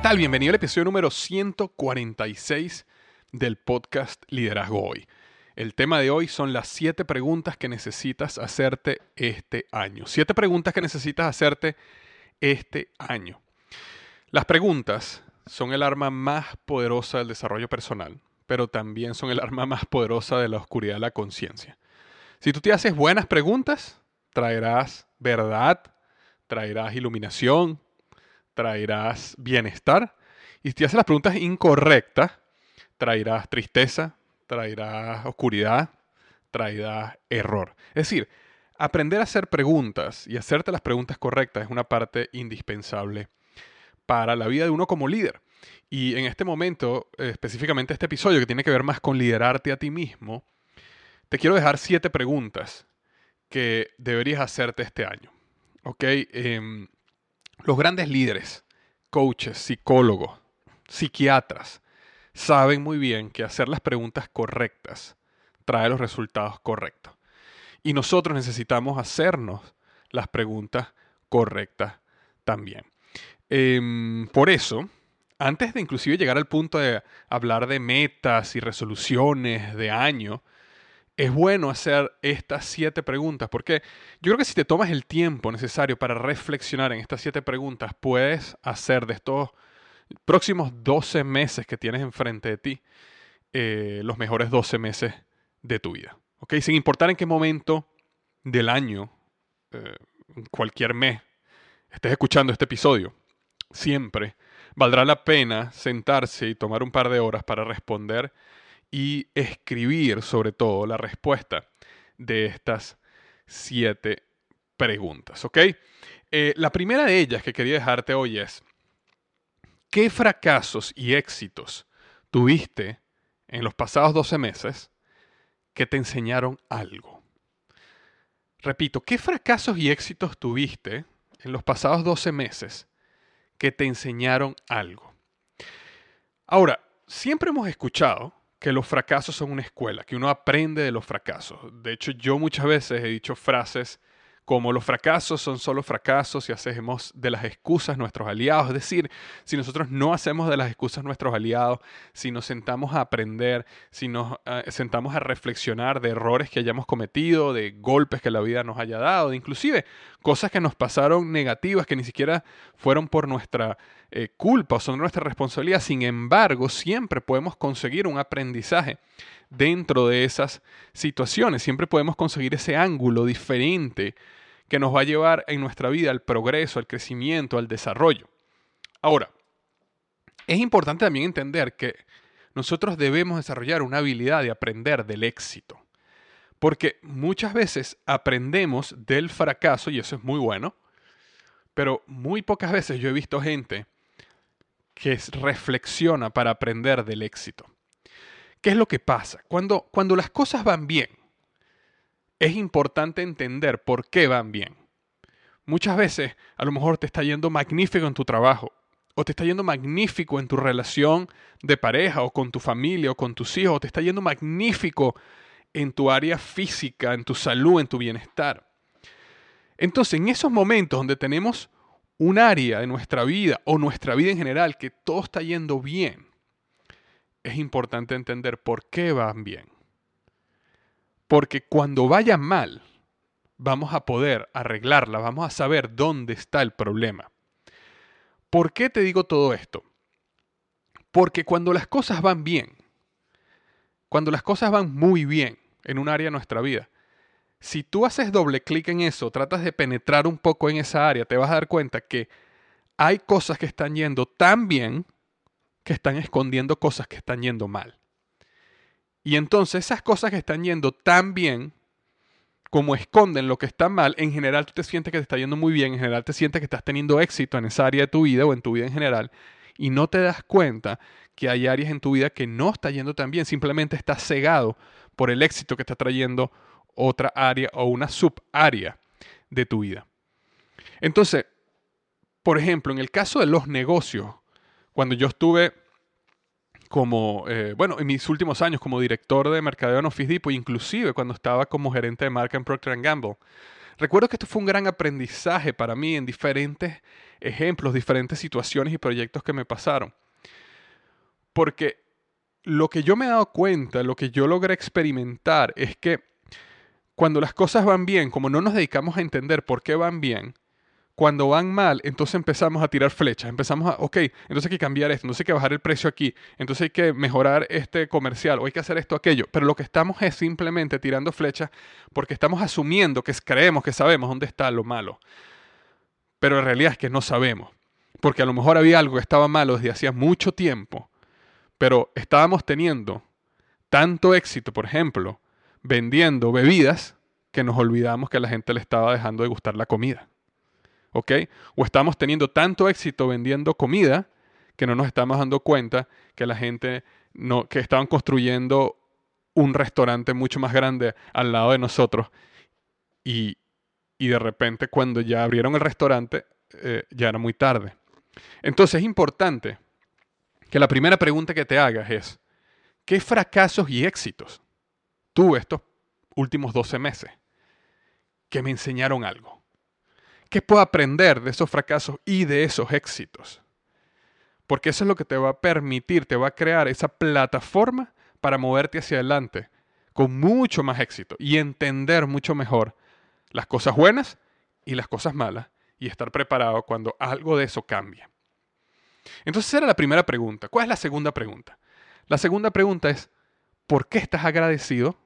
¿Qué tal? Bienvenido al episodio número 146 del podcast Liderazgo Hoy. El tema de hoy son las siete preguntas que necesitas hacerte este año. Siete preguntas que necesitas hacerte este año. Las preguntas son el arma más poderosa del desarrollo personal, pero también son el arma más poderosa de la oscuridad de la conciencia. Si tú te haces buenas preguntas, traerás verdad, traerás iluminación, traerás bienestar. Y si haces las preguntas incorrectas, traerás tristeza, traerás oscuridad, traerás error. Es decir, aprender a hacer preguntas y hacerte las preguntas correctas es una parte indispensable para la vida de uno como líder. Y en este momento, específicamente este episodio que tiene que ver más con liderarte a ti mismo, te quiero dejar siete preguntas que deberías hacerte este año. ¿Ok? Em, los grandes líderes, coaches, psicólogos, psiquiatras, saben muy bien que hacer las preguntas correctas trae los resultados correctos. Y nosotros necesitamos hacernos las preguntas correctas también. Em, por eso, antes de inclusive llegar al punto de hablar de metas y resoluciones de año, es bueno hacer estas siete preguntas, porque yo creo que si te tomas el tiempo necesario para reflexionar en estas siete preguntas, puedes hacer de estos próximos 12 meses que tienes enfrente de ti eh, los mejores 12 meses de tu vida. ¿ok? Sin importar en qué momento del año, eh, cualquier mes, estés escuchando este episodio, siempre valdrá la pena sentarse y tomar un par de horas para responder y escribir sobre todo la respuesta de estas siete preguntas. ¿Ok? Eh, la primera de ellas que quería dejarte hoy es, ¿qué fracasos y éxitos tuviste en los pasados 12 meses que te enseñaron algo? Repito, ¿qué fracasos y éxitos tuviste en los pasados 12 meses que te enseñaron algo? Ahora, siempre hemos escuchado que los fracasos son una escuela, que uno aprende de los fracasos. De hecho, yo muchas veces he dicho frases como los fracasos son solo fracasos y hacemos de las excusas nuestros aliados. Es decir, si nosotros no hacemos de las excusas nuestros aliados, si nos sentamos a aprender, si nos eh, sentamos a reflexionar de errores que hayamos cometido, de golpes que la vida nos haya dado, de inclusive cosas que nos pasaron negativas que ni siquiera fueron por nuestra eh, culpa o son nuestra responsabilidad. Sin embargo, siempre podemos conseguir un aprendizaje dentro de esas situaciones. Siempre podemos conseguir ese ángulo diferente que nos va a llevar en nuestra vida al progreso, al crecimiento, al desarrollo. Ahora, es importante también entender que nosotros debemos desarrollar una habilidad de aprender del éxito. Porque muchas veces aprendemos del fracaso, y eso es muy bueno, Pero muy pocas veces yo he visto gente que reflexiona para aprender del éxito. ¿Qué es lo que pasa? Cuando, cuando las cosas van bien, es importante entender por qué van bien. Muchas veces a lo mejor te está yendo magnífico en tu trabajo, o te está yendo magnífico en tu relación de pareja, o con tu familia, o con tus hijos, o te está yendo magnífico en tu área física, en tu salud, en tu bienestar. Entonces, en esos momentos donde tenemos un área de nuestra vida o nuestra vida en general que todo está yendo bien, es importante entender por qué van bien. Porque cuando vayan mal, vamos a poder arreglarla, vamos a saber dónde está el problema. ¿Por qué te digo todo esto? Porque cuando las cosas van bien, cuando las cosas van muy bien en un área de nuestra vida, si tú haces doble clic en eso, tratas de penetrar un poco en esa área, te vas a dar cuenta que hay cosas que están yendo tan bien que están escondiendo cosas que están yendo mal. Y entonces esas cosas que están yendo tan bien como esconden lo que está mal, en general tú te sientes que te está yendo muy bien, en general te sientes que estás teniendo éxito en esa área de tu vida o en tu vida en general, y no te das cuenta que hay áreas en tu vida que no está yendo tan bien, simplemente estás cegado por el éxito que está trayendo otra área o una subárea de tu vida. Entonces, por ejemplo, en el caso de los negocios, cuando yo estuve como, eh, bueno, en mis últimos años como director de mercadeo en Office Depot, inclusive cuando estaba como gerente de marca en Procter Gamble, recuerdo que esto fue un gran aprendizaje para mí en diferentes ejemplos, diferentes situaciones y proyectos que me pasaron. Porque lo que yo me he dado cuenta, lo que yo logré experimentar es que cuando las cosas van bien, como no nos dedicamos a entender por qué van bien, cuando van mal, entonces empezamos a tirar flechas, empezamos a, ok, entonces hay que cambiar esto, entonces hay que bajar el precio aquí, entonces hay que mejorar este comercial, o hay que hacer esto, aquello, pero lo que estamos es simplemente tirando flechas porque estamos asumiendo que creemos que sabemos dónde está lo malo, pero en realidad es que no sabemos, porque a lo mejor había algo que estaba malo desde hacía mucho tiempo, pero estábamos teniendo tanto éxito, por ejemplo, vendiendo bebidas que nos olvidamos que a la gente le estaba dejando de gustar la comida. O estamos teniendo tanto éxito vendiendo comida que no nos estamos dando cuenta que la gente no, que estaban construyendo un restaurante mucho más grande al lado de nosotros y, de repente cuando ya abrieron el restaurante eh, ya era muy tarde. Entonces es importante que la primera pregunta que te hagas es, ¿qué fracasos y éxitos tuve estos últimos 12 meses que me enseñaron algo? ¿Qué puedo aprender de esos fracasos y de esos éxitos? Porque eso es lo que te va a permitir, te va a crear esa plataforma para moverte hacia adelante con mucho más éxito y entender mucho mejor las cosas buenas y las cosas malas y estar preparado cuando algo de eso cambie. Entonces esa era la primera pregunta. ¿Cuál es la segunda pregunta? La segunda pregunta es, ¿por qué estás agradecido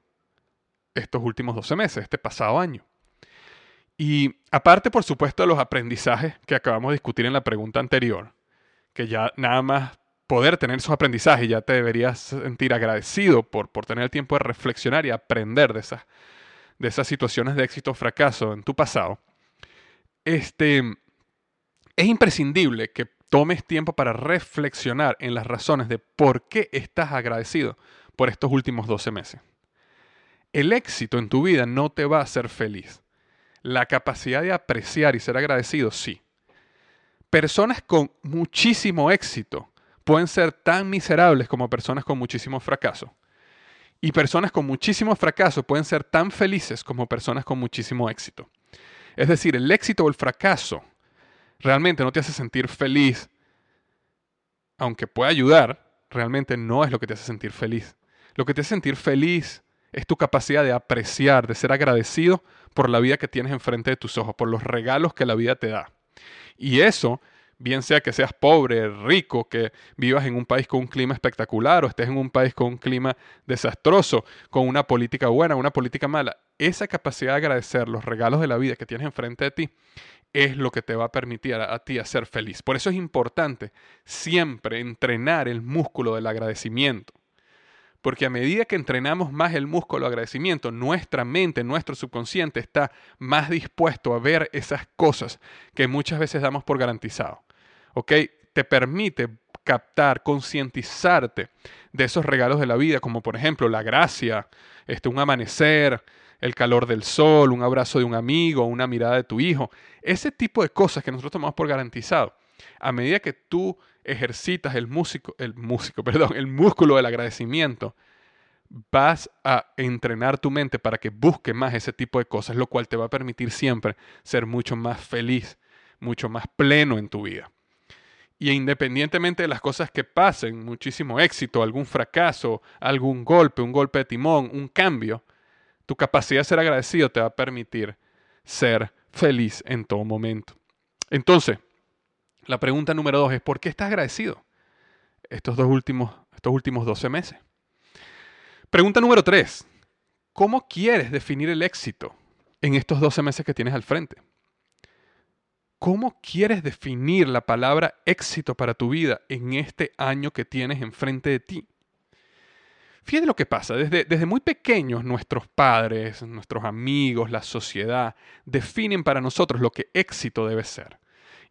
estos últimos 12 meses, este pasado año? Y aparte, por supuesto, de los aprendizajes que acabamos de discutir en la pregunta anterior, que ya nada más poder tener esos aprendizajes ya te deberías sentir agradecido por, por tener el tiempo de reflexionar y aprender de esas, de esas situaciones de éxito o fracaso en tu pasado. Este, es imprescindible que tomes tiempo para reflexionar en las razones de por qué estás agradecido por estos últimos 12 meses. El éxito en tu vida no te va a hacer feliz. La capacidad de apreciar y ser agradecido, sí. Personas con muchísimo éxito pueden ser tan miserables como personas con muchísimo fracaso. Y personas con muchísimo fracaso pueden ser tan felices como personas con muchísimo éxito. Es decir, el éxito o el fracaso realmente no te hace sentir feliz, aunque pueda ayudar, realmente no es lo que te hace sentir feliz. Lo que te hace sentir feliz es tu capacidad de apreciar, de ser agradecido por la vida que tienes enfrente de tus ojos, por los regalos que la vida te da. Y eso, bien sea que seas pobre, rico, que vivas en un país con un clima espectacular o estés en un país con un clima desastroso, con una política buena, una política mala, esa capacidad de agradecer los regalos de la vida que tienes enfrente de ti es lo que te va a permitir a, ti a ser feliz. Por eso es importante siempre entrenar el músculo del agradecimiento Porque a medida que entrenamos más el músculo agradecimiento, nuestra mente, nuestro subconsciente está más dispuesto a ver esas cosas que muchas veces damos por garantizado. ¿Ok? Te permite captar, concientizarte de esos regalos de la vida, como por ejemplo la gracia, este, un amanecer, el calor del sol, un abrazo de un amigo, una mirada de tu hijo, ese tipo de cosas que nosotros tomamos por garantizado. A medida que tú ejercitas el músico, el músico, perdón, el músculo del agradecimiento, vas a entrenar tu mente para que busque más ese tipo de cosas, lo cual te va a permitir siempre ser mucho más feliz, mucho más pleno en tu vida. Y independientemente de las cosas que pasen, muchísimo éxito, algún fracaso, algún golpe, un golpe de timón, un cambio, tu capacidad de ser agradecido te va a permitir ser feliz en todo momento. Entonces, la pregunta número dos es, ¿por qué estás agradecido estos dos últimos, estos últimos 12 meses? Pregunta número tres, ¿cómo quieres definir el éxito en estos 12 meses que tienes al frente? ¿Cómo quieres definir la palabra éxito para tu vida en este año que tienes enfrente de ti? Fíjate lo que pasa, desde, desde, muy pequeños nuestros padres, nuestros amigos, la sociedad definen para nosotros lo que éxito debe ser.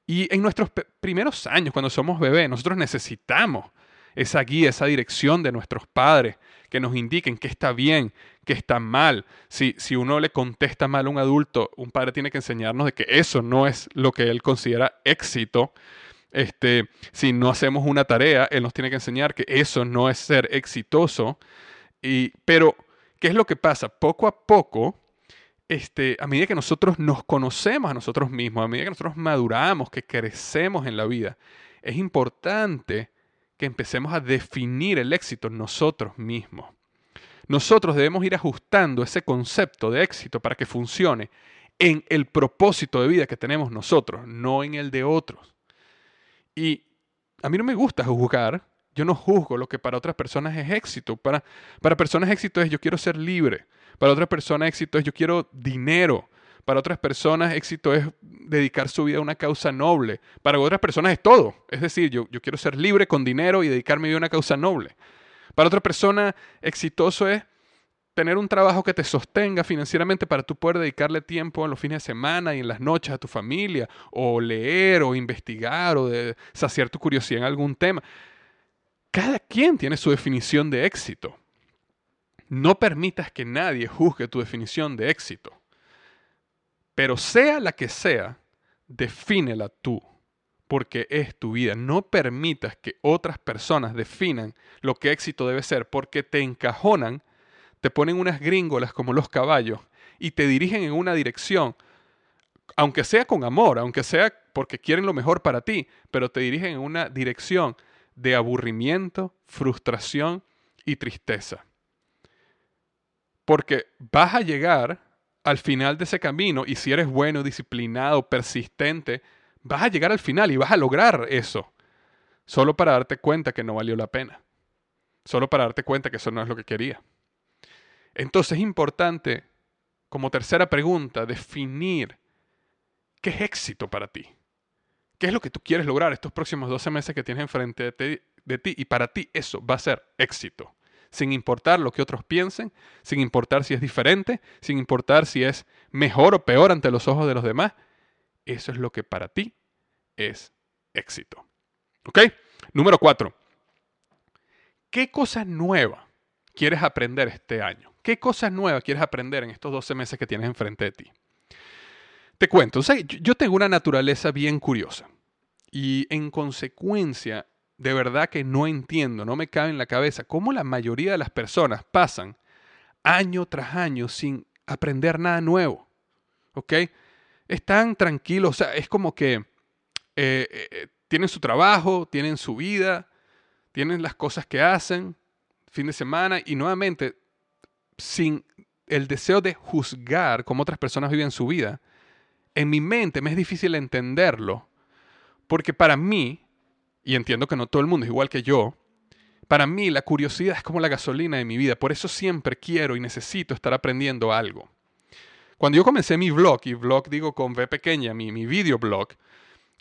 Y en nuestros primeros años, cuando somos bebés, nosotros necesitamos esa guía, esa dirección de nuestros padres que nos indiquen qué está bien, qué está mal. Si, si uno le contesta mal a un adulto, un padre tiene que enseñarnos de que eso no es lo que él considera éxito. Este, si no hacemos una tarea, él nos tiene que enseñar que eso no es ser exitoso. Y, pero, ¿qué es lo que pasa? Poco a poco, este, a medida que nosotros nos conocemos a nosotros mismos, a medida que nosotros maduramos, que crecemos en la vida, es importante que empecemos a definir el éxito nosotros mismos. Nosotros debemos ir ajustando ese concepto de éxito para que funcione en el propósito de vida que tenemos nosotros, no en el de otros. Y a mí no me gusta juzgar, yo no juzgo lo que para otras personas es éxito. Para, para personas éxito es yo quiero ser libre, para otras personas éxito es yo quiero dinero, para otras personas éxito es dedicar su vida a una causa noble. Para otras personas es todo. Es decir, yo, yo quiero ser libre con dinero y dedicar mi vida a una causa noble. Para otra persona exitoso es tener un trabajo que te sostenga financieramente para tú poder dedicarle tiempo en los fines de semana y en las noches a tu familia, o leer, o investigar, o saciar tu curiosidad en algún tema. Cada quien tiene su definición de éxito. No permitas que nadie juzgue tu definición de éxito. Pero sea la que sea, defínela tú, porque es tu vida. No permitas que otras personas definan lo que éxito debe ser, porque te encajonan, te ponen unas gringolas como los caballos y te dirigen en una dirección, aunque sea con amor, aunque sea porque quieren lo mejor para ti, pero te dirigen en una dirección de aburrimiento, frustración y tristeza. Porque vas a llegar al final de ese camino y si eres bueno, disciplinado, persistente, vas a llegar al final y vas a lograr eso. Solo para darte cuenta que no valió la pena. Solo para darte cuenta que eso no es lo que quería. Entonces es importante, como tercera pregunta, definir qué es éxito para ti. ¿Qué es lo que tú quieres lograr estos próximos 12 meses que tienes enfrente de, de ti? Y para ti eso va a ser éxito sin importar lo que otros piensen, sin importar si es diferente, sin importar si es mejor o peor ante los ojos de los demás. Eso es lo que para ti es éxito. ¿Ok? Número cuatro. ¿Qué cosa nueva quieres aprender este año? ¿Qué cosas nuevas quieres aprender en estos 12 meses que tienes enfrente de ti? Te cuento, yo tengo una naturaleza bien curiosa y en consecuencia de verdad que no entiendo, no me cabe en la cabeza cómo la mayoría de las personas pasan año tras año sin aprender nada nuevo. ¿Ok? Están tranquilos, o sea, es como que eh, eh, tienen su trabajo, tienen su vida, tienen las cosas que hacen, fin de semana, y nuevamente, sin el deseo de juzgar cómo otras personas viven su vida, en mi mente me es difícil entenderlo, porque para mí y entiendo que no todo el mundo es igual que yo, para mí la curiosidad es como la gasolina de mi vida, por eso siempre quiero y necesito estar aprendiendo algo. Cuando yo comencé mi blog, y blog digo con V pequeña, mi, mi videoblog,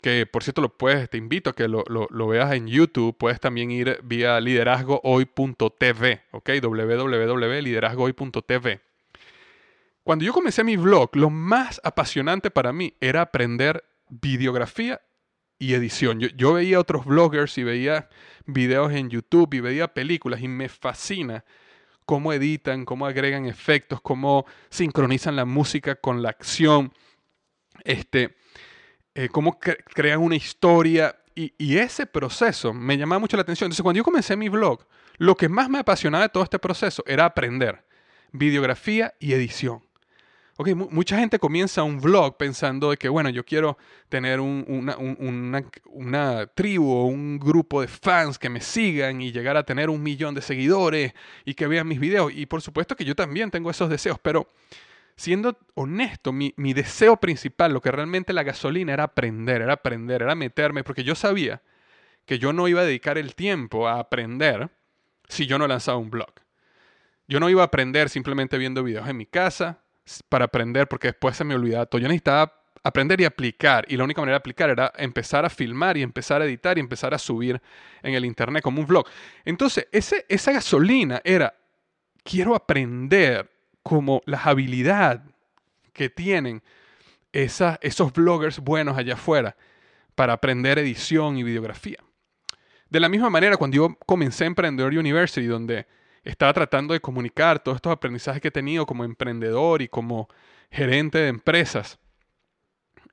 que por cierto lo puedes, te invito a que lo, lo veas en YouTube, puedes también ir vía liderazgohoy.tv, ¿ok? www.liderazgohoy.tv. Cuando yo comencé mi vlog, lo más apasionante para mí era aprender videografía y edición. Yo, veía otros vloggers y veía videos en YouTube y veía películas y me fascina cómo editan, cómo agregan efectos, cómo sincronizan la música con la acción, este, eh, cómo crean una historia. Y, y, ese proceso me llamaba mucho la atención. Entonces, cuando yo comencé mi vlog, lo que más me apasionaba de todo este proceso era aprender videografía y edición. Ok, mucha gente comienza un vlog pensando de que, bueno, yo quiero tener una, tribu o un grupo de fans que me sigan y llegar a tener un millón de seguidores y que vean mis videos. Y por supuesto que yo también tengo esos deseos, pero siendo honesto, mi, mi deseo principal, lo que realmente la gasolina era aprender, era aprender, era meterme, porque yo sabía que yo no iba a dedicar el tiempo a aprender si yo no lanzaba un blog. Yo no iba a aprender simplemente viendo videos en mi casa, para aprender, porque después se me olvidaba todo. Yo necesitaba aprender y aplicar, y la única manera de aplicar era empezar a filmar y empezar a editar y empezar a subir en el internet como un vlog. Entonces, ese, esa gasolina era, quiero aprender como las habilidades que tienen esos bloggers buenos allá afuera para aprender edición y videografía. De la misma manera, cuando yo comencé Emprendedor University, donde estaba tratando de comunicar todos estos aprendizajes que he tenido como emprendedor y como gerente de empresas.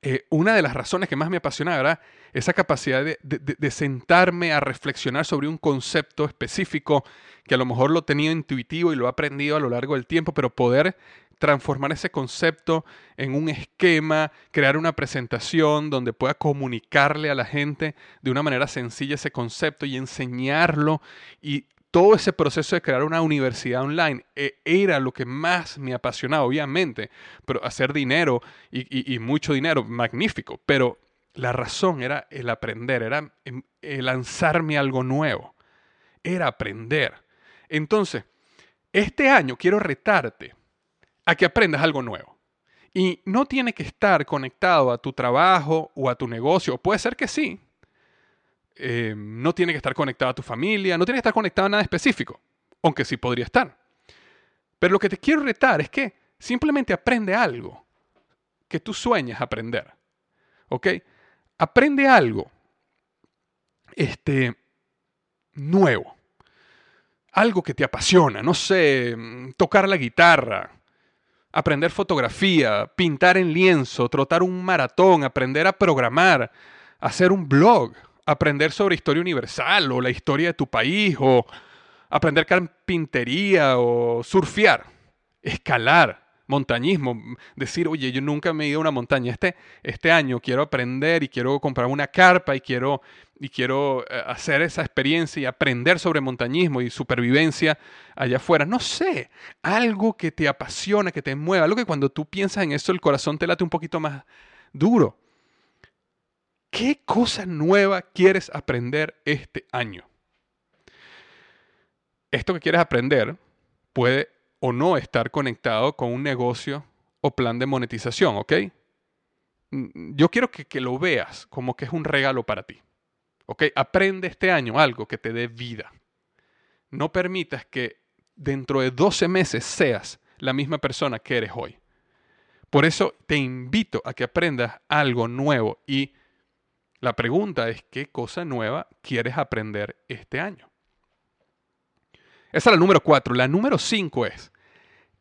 Eh, una de las razones que más me apasionaba era esa capacidad de, sentarme a reflexionar sobre un concepto específico que a lo mejor lo tenía intuitivo y lo he aprendido a lo largo del tiempo, pero poder transformar ese concepto en un esquema, crear una presentación donde pueda comunicarle a la gente de una manera sencilla ese concepto y enseñarlo y todo ese proceso de crear una universidad online eh, era lo que más me apasionaba, obviamente, pero hacer dinero y, mucho dinero, magnífico, pero la razón era el aprender, era em, lanzarme algo nuevo, era aprender. Entonces, este año quiero retarte a que aprendas algo nuevo. Y no tiene que estar conectado a tu trabajo o a tu negocio, puede ser que sí, eh, no tiene que estar conectado a tu familia, no tiene que estar conectado a nada específico, aunque sí podría estar. Pero lo que te quiero retar es que simplemente aprende algo que tú sueñas aprender. ¿Ok? Aprende algo este, nuevo. Algo que te apasiona, no sé, tocar la guitarra, aprender fotografía, pintar en lienzo, trotar un maratón, aprender a programar, hacer un blog, aprender sobre historia universal o la historia de tu país o aprender carpintería o surfear, escalar, montañismo, decir, oye, yo nunca me he ido a una montaña, este, este año quiero aprender y quiero comprar una carpa y quiero, y quiero eh, hacer esa experiencia y aprender sobre montañismo y supervivencia allá afuera. No sé, algo que te apasiona, que te mueva, algo que cuando tú piensas en eso el corazón te late un poquito más duro. ¿Qué cosa nueva quieres aprender este año? Esto que quieres aprender puede o no estar conectado con un negocio o plan de monetización, ¿ok? Mm, yo quiero que, lo veas como que es un regalo para ti. ¿Ok? Aprende este año algo que te dé vida. No permitas que dentro de 12 meses seas la misma persona que eres hoy. Por eso te invito a que aprendas algo nuevo y la pregunta es, ¿qué cosa nueva quieres aprender este año? Esa es la número cuatro. La número cinco es,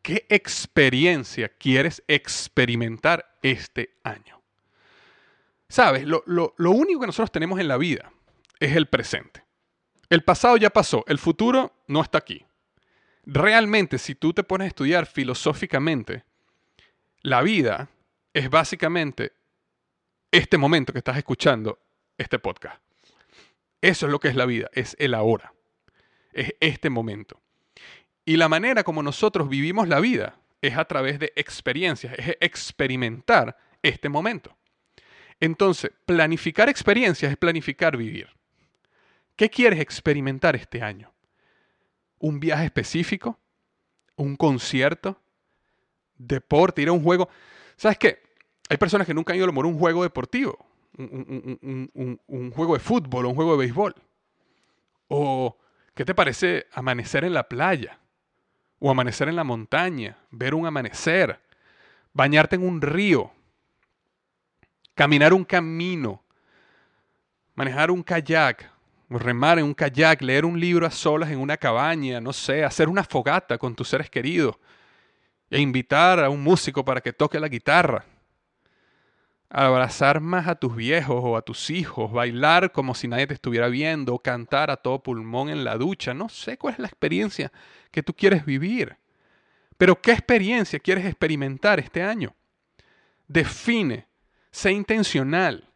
¿qué experiencia quieres experimentar este año? Sabes, lo, lo único que nosotros tenemos en la vida es el presente. El pasado ya pasó, el futuro no está aquí. Realmente, si tú te pones a estudiar filosóficamente, la vida es básicamente este momento que estás escuchando este podcast. Eso es lo que es la vida, es el ahora, es este momento. Y la manera como nosotros vivimos la vida es a través de experiencias, es experimentar este momento. Entonces, planificar experiencias es planificar vivir. ¿Qué quieres experimentar este año? ¿Un viaje específico? ¿Un concierto? ¿Deporte? ¿Ir a un juego? ¿Sabes qué? Hay personas que nunca han ido a un juego deportivo. un, juego de fútbol un juego de béisbol? ¿O qué te parece amanecer en la playa? ¿O amanecer en la montaña? ¿Ver un amanecer? ¿Bañarte en un río? ¿Caminar un camino? ¿Manejar un kayak? remar en un kayak, leer un libro a solas en una cabaña, no sé, hacer una fogata con tus seres queridos e invitar a un músico para que toque la guitarra, abrazar más a tus viejos o a tus hijos, bailar como si nadie te estuviera viendo, cantar a todo pulmón en la ducha, no sé cuál es la experiencia que tú quieres vivir, pero ¿qué experiencia quieres experimentar este año? Define, sé intencional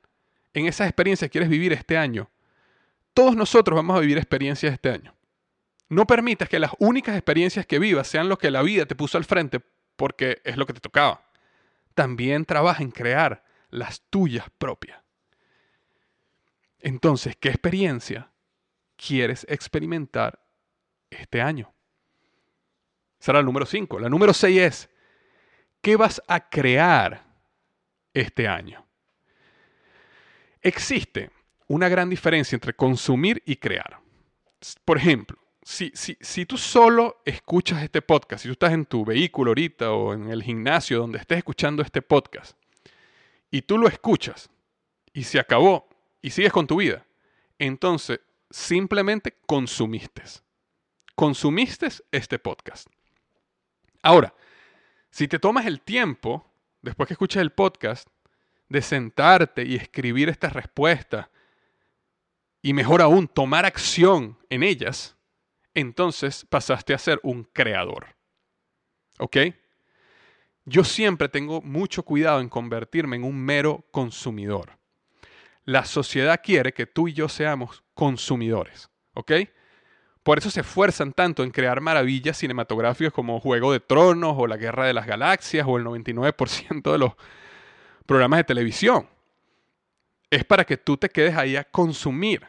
en esas experiencias que quieres vivir este año todos nosotros vamos a vivir experiencias este año. No permitas que las únicas experiencias que vivas sean lo que la vida te puso al frente porque es lo que te tocaba. También trabaja en crear las tuyas propias. Entonces, ¿qué experiencia quieres experimentar este año? Será el número 5. La número 6 es, ¿qué vas a crear este año? Existe una gran diferencia entre consumir y crear. Por ejemplo, si, si, si, tú solo escuchas este podcast, si tú estás en tu vehículo ahorita o en el gimnasio donde estés escuchando este podcast, y tú lo escuchas y se acabó y sigues con tu vida, entonces simplemente consumiste. Consumiste este podcast. Ahora, si te tomas el tiempo, después que escuches el podcast, de sentarte y escribir estas respuestas y mejor aún, tomar acción en ellas, entonces pasaste a ser un creador. ¿Ok? Yo siempre tengo mucho cuidado en convertirme en un mero consumidor. La sociedad quiere que tú y yo seamos consumidores. ¿Ok? Por eso se esfuerzan tanto en crear maravillas cinematográficas como Juego de Tronos o La Guerra de las Galaxias o el 99% de los programas de televisión. Es para que tú te quedes ahí a consumir.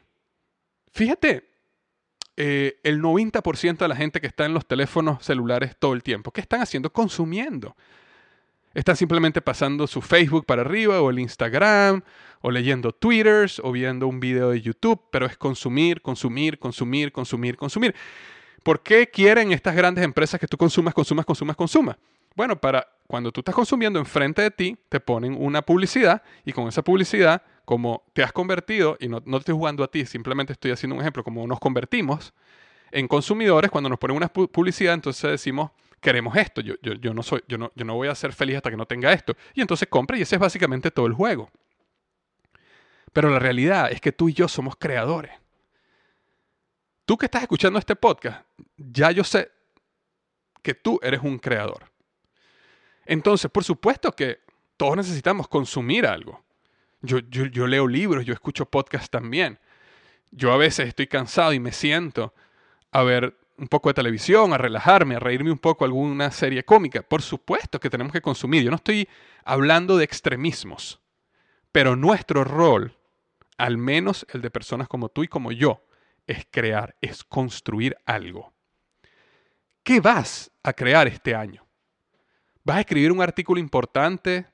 Fíjate, eh, el 90% de la gente que está en los teléfonos celulares todo el tiempo, ¿qué están haciendo? Consumiendo. Están simplemente pasando su Facebook para arriba o el Instagram o leyendo Twitters o viendo un video de YouTube, pero es consumir, consumir, consumir, consumir, consumir. ¿Por qué quieren estas grandes empresas que tú consumas, consumas, consumas, consumas? Bueno, para cuando tú estás consumiendo enfrente de ti, te ponen una publicidad y con esa publicidad como te has convertido, y no, no estoy jugando a ti, simplemente estoy haciendo un ejemplo, como nos convertimos en consumidores, cuando nos ponen una publicidad, entonces decimos, queremos esto, yo, yo, no soy, yo, no, yo no voy a ser feliz hasta que no tenga esto. Y entonces compra y ese es básicamente todo el juego. Pero la realidad es que tú y yo somos creadores. Tú que estás escuchando este podcast, ya yo sé que tú eres un creador. Entonces, por supuesto que todos necesitamos consumir algo. Yo, leo libros, yo escucho podcasts también. Yo a veces estoy cansado y me siento a ver un poco de televisión, a relajarme, a reírme un poco alguna serie cómica. Por supuesto que tenemos que consumir. Yo no estoy hablando de extremismos, pero nuestro rol, al menos el de personas como tú y como yo, es crear, es construir algo. ¿Qué vas a crear este año? ¿Vas a escribir un artículo importante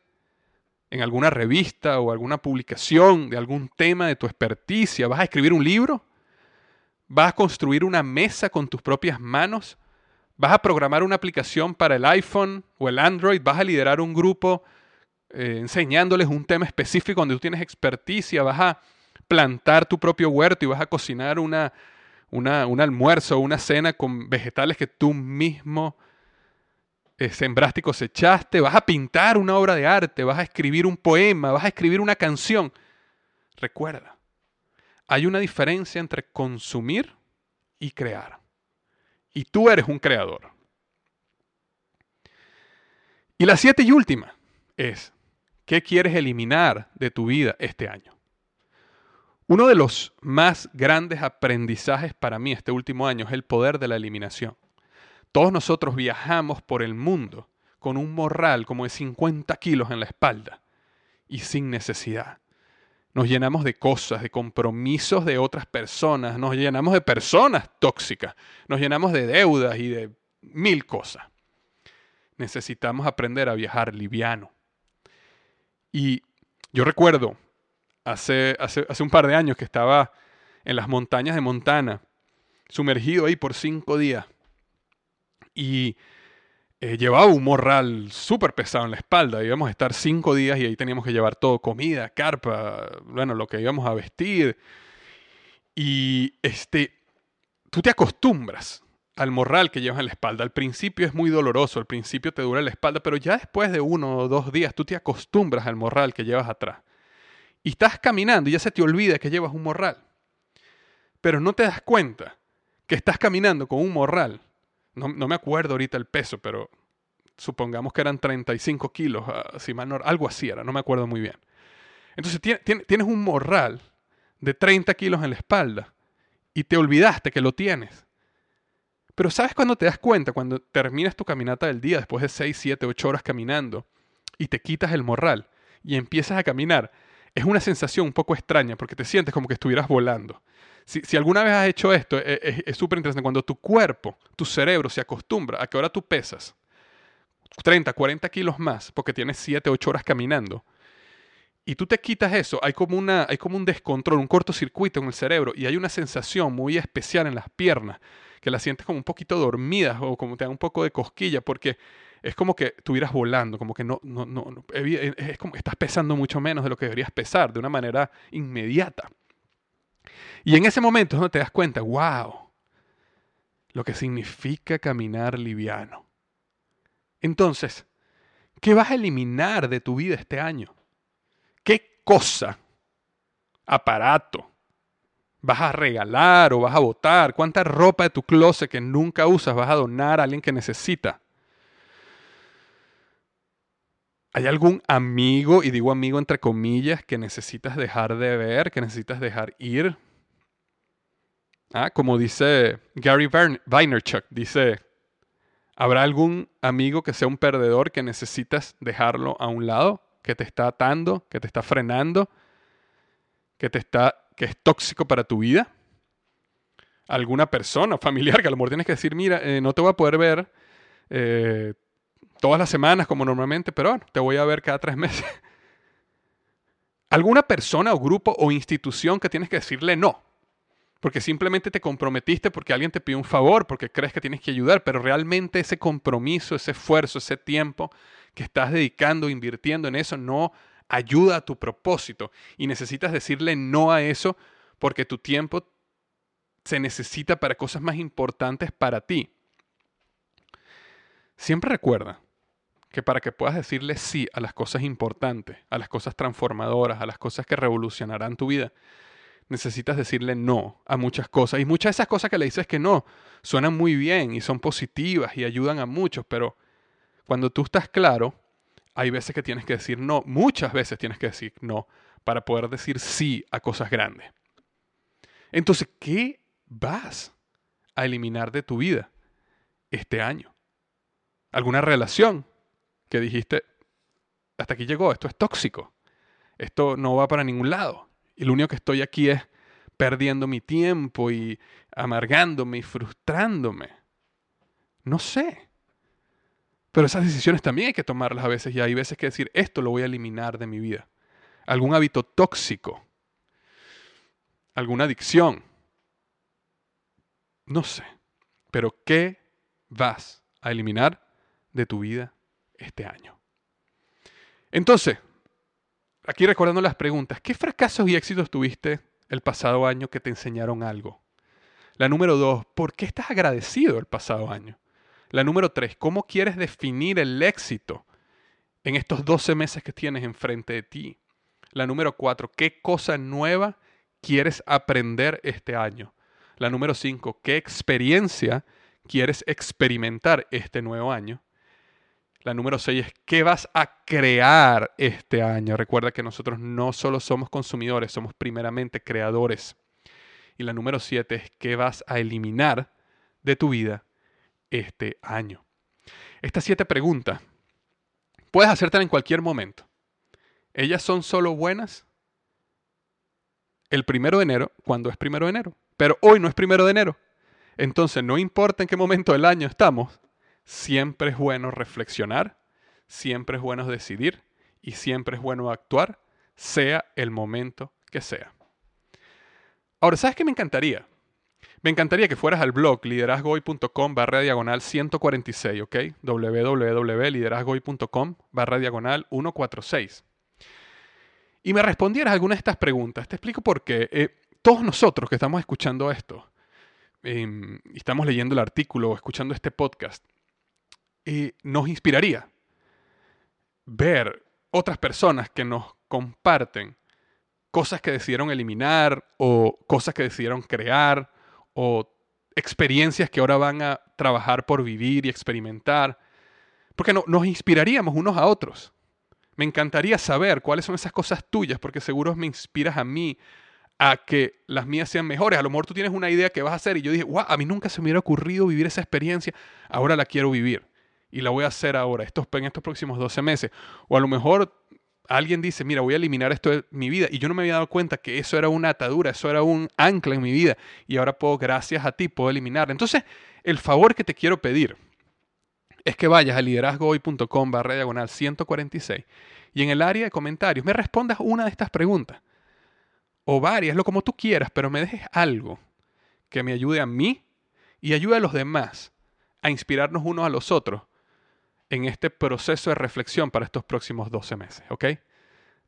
en alguna revista o alguna publicación de algún tema de tu experticia? ¿Vas a escribir un libro? ¿Vas a construir una mesa con tus propias manos? ¿Vas a programar una aplicación para el iPhone o el Android? ¿Vas a liderar un grupo eh, enseñándoles un tema específico donde tú tienes experticia? ¿Vas a plantar tu propio huerto y vas a cocinar una, una, un almuerzo o una cena con vegetales que tú mismo eh, sembraste y cosechaste, vas a pintar una obra de arte, vas a escribir un poema, vas a escribir una canción. Recuerda, hay una diferencia entre consumir y crear. Y tú eres un creador. Y la siete y última es, ¿qué quieres eliminar de tu vida este año? Uno de los más grandes aprendizajes para mí este último año es el poder de la eliminación. Todos nosotros viajamos por el mundo con un morral como de 50 kilos en la espalda y sin necesidad. Nos llenamos de cosas, de compromisos de otras personas, nos llenamos de personas tóxicas, nos llenamos de deudas y de mil cosas. Necesitamos aprender a viajar liviano. Y yo recuerdo hace, hace, hace un par de años que estaba en las montañas de Montana, sumergido ahí por cinco días. Y eh, llevaba un morral súper pesado en la espalda. Íbamos a estar cinco días y ahí teníamos que llevar todo, comida, carpa, bueno, lo que íbamos a vestir. Y este, tú te acostumbras al morral que llevas en la espalda. Al principio es muy doloroso, al principio te dura la espalda, pero ya después de uno o dos días tú te acostumbras al morral que llevas atrás. Y estás caminando y ya se te olvida que llevas un morral. Pero no te das cuenta que estás caminando con un morral. No, me acuerdo ahorita el peso, pero supongamos que eran 35 kilos, ah, si algo así era, no me acuerdo muy bien. Entonces tienes un morral de 30 kilos en la espalda y te olvidaste que lo tienes. Pero ¿sabes cuando te das cuenta? Cuando terminas tu caminata del día, después de 6, 7, 8 horas caminando, y te quitas el morral y empiezas a caminar, es una sensación un poco extraña porque te sientes como que estuvieras volando. Si, alguna vez has hecho esto, e, e, es súper interesante. Cuando tu cuerpo, tu cerebro se acostumbra a que ahora tú pesas 30, 40 kilos más porque tienes 7, 8 horas caminando, y tú te quitas eso, hay como, una, hay como un descontrol, un cortocircuito en el cerebro y hay una sensación muy especial en las piernas, que las sientes como un poquito dormidas o como te da un poco de cosquilla, porque es como que estuvieras volando, como que no, no, no, es como que estás pesando mucho menos de lo que deberías pesar, de una manera inmediata. Y en ese momento es donde te das cuenta, wow, lo que significa caminar liviano. Entonces, ¿qué vas a eliminar de tu vida este año? ¿Qué cosa, aparato, vas a regalar o vas a botar? ¿Cuánta ropa de tu closet que nunca usas vas a donar a alguien que necesita? ¿Hay algún amigo, y digo amigo entre comillas, que necesitas dejar de ver, que necesitas dejar ir? Ah, como dice Gary Vaynerchuk, dice, ¿habrá algún amigo que sea un perdedor que necesitas dejarlo a un lado? que te está atando, que te está frenando, que, te está, que es tóxico para tu vida. Alguna persona familiar que a lo mejor tienes que decir, mira, eh, no te voy a poder ver eh, todas las semanas como normalmente, pero te voy a ver cada tres meses. Alguna persona o grupo o institución que tienes que decirle no. Porque simplemente te comprometiste porque alguien te pidió un favor, porque crees que tienes que ayudar, pero realmente ese compromiso, ese esfuerzo, ese tiempo que estás dedicando, invirtiendo en eso, no ayuda a tu propósito. Y necesitas decirle no a eso porque tu tiempo se necesita para cosas más importantes para ti. Siempre recuerda que para que puedas decirle sí a las cosas importantes, a las cosas transformadoras, a las cosas que revolucionarán tu vida, necesitas decirle no a muchas cosas. Y muchas de esas cosas que le dices que no suenan muy bien y son positivas y ayudan a muchos, pero cuando tú estás claro, hay veces que tienes que decir no, muchas veces tienes que decir no para poder decir sí a cosas grandes. Entonces, ¿qué vas a eliminar de tu vida este año? ¿Alguna relación que dijiste, hasta aquí llegó, esto es tóxico, esto no va para ningún lado, y lo único que estoy aquí es perdiendo mi tiempo y amargándome y frustrándome? No sé. Pero esas decisiones también hay que tomarlas a veces y hay veces que decir, esto lo voy a eliminar de mi vida. Algún hábito tóxico, alguna adicción. No sé. Pero ¿qué vas a eliminar de tu vida este año? Entonces, aquí recordando las preguntas, ¿qué fracasos y éxitos tuviste el pasado año que te enseñaron algo? La número dos, ¿por qué estás agradecido el pasado año? La número tres, ¿cómo quieres definir el éxito en estos 12 meses que tienes enfrente de ti? La número cuatro, ¿qué cosa nueva quieres aprender este año? La número cinco, ¿qué experiencia quieres experimentar este nuevo año? La número seis es qué vas a crear este año. Recuerda que nosotros no solo somos consumidores, somos primeramente creadores. Y la número siete es qué vas a eliminar de tu vida este año. Estas siete preguntas puedes hacértelas en cualquier momento. Ellas son solo buenas el primero de enero, cuando es primero de enero. Pero hoy no es primero de enero. Entonces, no importa en qué momento del año estamos, siempre es bueno reflexionar, siempre es bueno decidir y siempre es bueno actuar sea el momento que sea. Ahora, ¿sabes qué me encantaría? Me encantaría que fueras al blog liderazgoy.com barra diagonal 146, ¿ok? www.liderazgoy.com barra diagonal 146. Y me respondieras alguna de estas preguntas. Te explico por qué. Eh, todos nosotros que estamos escuchando esto, em, estamos leyendo el artículo o escuchando este podcast, eh, nos inspiraría ver otras personas que nos comparten cosas que decidieron eliminar o cosas que decidieron crear o experiencias que ahora van a trabajar por vivir y experimentar. Porque no, nos inspiraríamos unos a otros. Me encantaría saber cuáles son esas cosas tuyas, porque seguro me inspiras a mí a que las mías sean mejores. A lo mejor tú tienes una idea que vas a hacer y yo dije, wow, a mí nunca se me hubiera ocurrido vivir esa experiencia, ahora la quiero vivir y la voy a hacer ahora, estos, en estos próximos 12 meses. O a lo mejor alguien dice, mira, voy a eliminar esto de mi vida y yo no me había dado cuenta que eso era una atadura, eso era un ancla en mi vida y ahora puedo, gracias a ti, puedo eliminarlo. Entonces, el favor que te quiero pedir es que vayas a liderazgohoy.com barra diagonal 146 y en el área de comentarios me respondas una de estas preguntas o varias, lo como tú quieras, pero me dejes algo que me ayude a mí y ayude a los demás a inspirarnos unos a los otros en este proceso de reflexión para estos próximos 12 meses, ¿ok?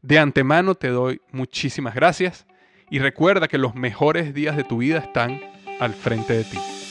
De antemano te doy muchísimas gracias y recuerda que los mejores días de tu vida están al frente de ti.